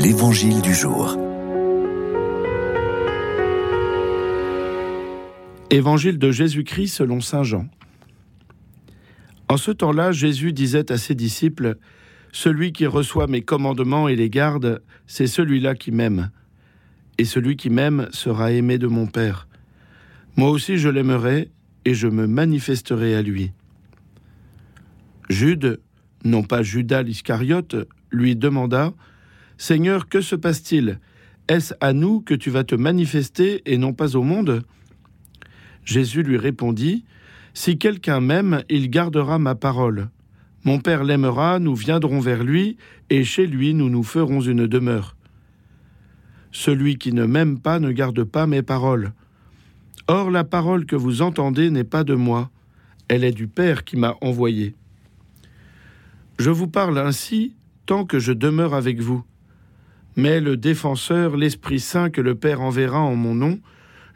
L'Évangile du jour. Évangile de Jésus-Christ selon Saint Jean. En ce temps-là, Jésus disait à ses disciples, Celui qui reçoit mes commandements et les garde, c'est celui-là qui m'aime. Et celui qui m'aime sera aimé de mon Père. Moi aussi je l'aimerai, et je me manifesterai à lui. Jude, non pas Judas l'Iscariote, lui demanda, Seigneur, que se passe-t-il? Est-ce à nous que tu vas te manifester et non pas au monde? Jésus lui répondit, Si quelqu'un m'aime, il gardera ma parole. Mon Père l'aimera, nous viendrons vers lui, et chez lui nous nous ferons une demeure. Celui qui ne m'aime pas ne garde pas mes paroles. Or la parole que vous entendez n'est pas de moi, elle est du Père qui m'a envoyé. Je vous parle ainsi tant que je demeure avec vous. Mais le défenseur, l'Esprit Saint que le Père enverra en mon nom,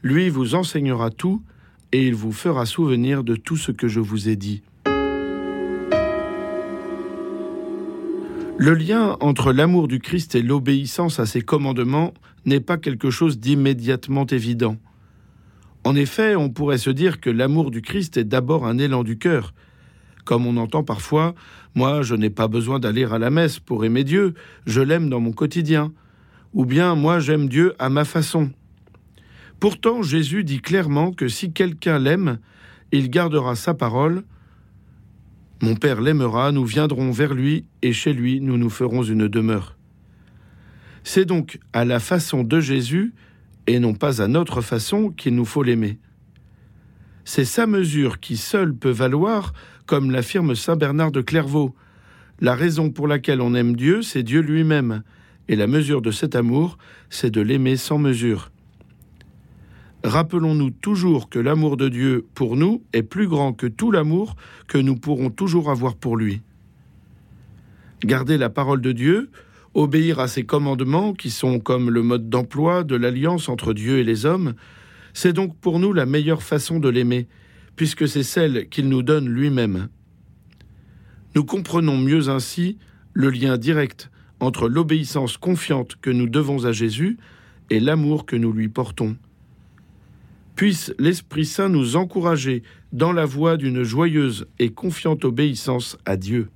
lui vous enseignera tout, et il vous fera souvenir de tout ce que je vous ai dit. Le lien entre l'amour du Christ et l'obéissance à ses commandements n'est pas quelque chose d'immédiatement évident. En effet, on pourrait se dire que l'amour du Christ est d'abord un élan du cœur, comme on entend parfois, moi je n'ai pas besoin d'aller à la messe pour aimer Dieu, je l'aime dans mon quotidien. Ou bien moi j'aime Dieu à ma façon. Pourtant Jésus dit clairement que si quelqu'un l'aime, il gardera sa parole. Mon Père l'aimera, nous viendrons vers lui, et chez lui nous nous ferons une demeure. C'est donc à la façon de Jésus, et non pas à notre façon, qu'il nous faut l'aimer. C'est sa mesure qui seule peut valoir, comme l'affirme saint Bernard de Clairvaux. La raison pour laquelle on aime Dieu, c'est Dieu lui-même, et la mesure de cet amour, c'est de l'aimer sans mesure. Rappelons-nous toujours que l'amour de Dieu pour nous est plus grand que tout l'amour que nous pourrons toujours avoir pour lui. Garder la parole de Dieu, obéir à ses commandements qui sont comme le mode d'emploi de l'alliance entre Dieu et les hommes, c'est donc pour nous la meilleure façon de l'aimer, puisque c'est celle qu'il nous donne lui-même. Nous comprenons mieux ainsi le lien direct entre l'obéissance confiante que nous devons à Jésus et l'amour que nous lui portons. Puisse l'Esprit Saint nous encourager dans la voie d'une joyeuse et confiante obéissance à Dieu.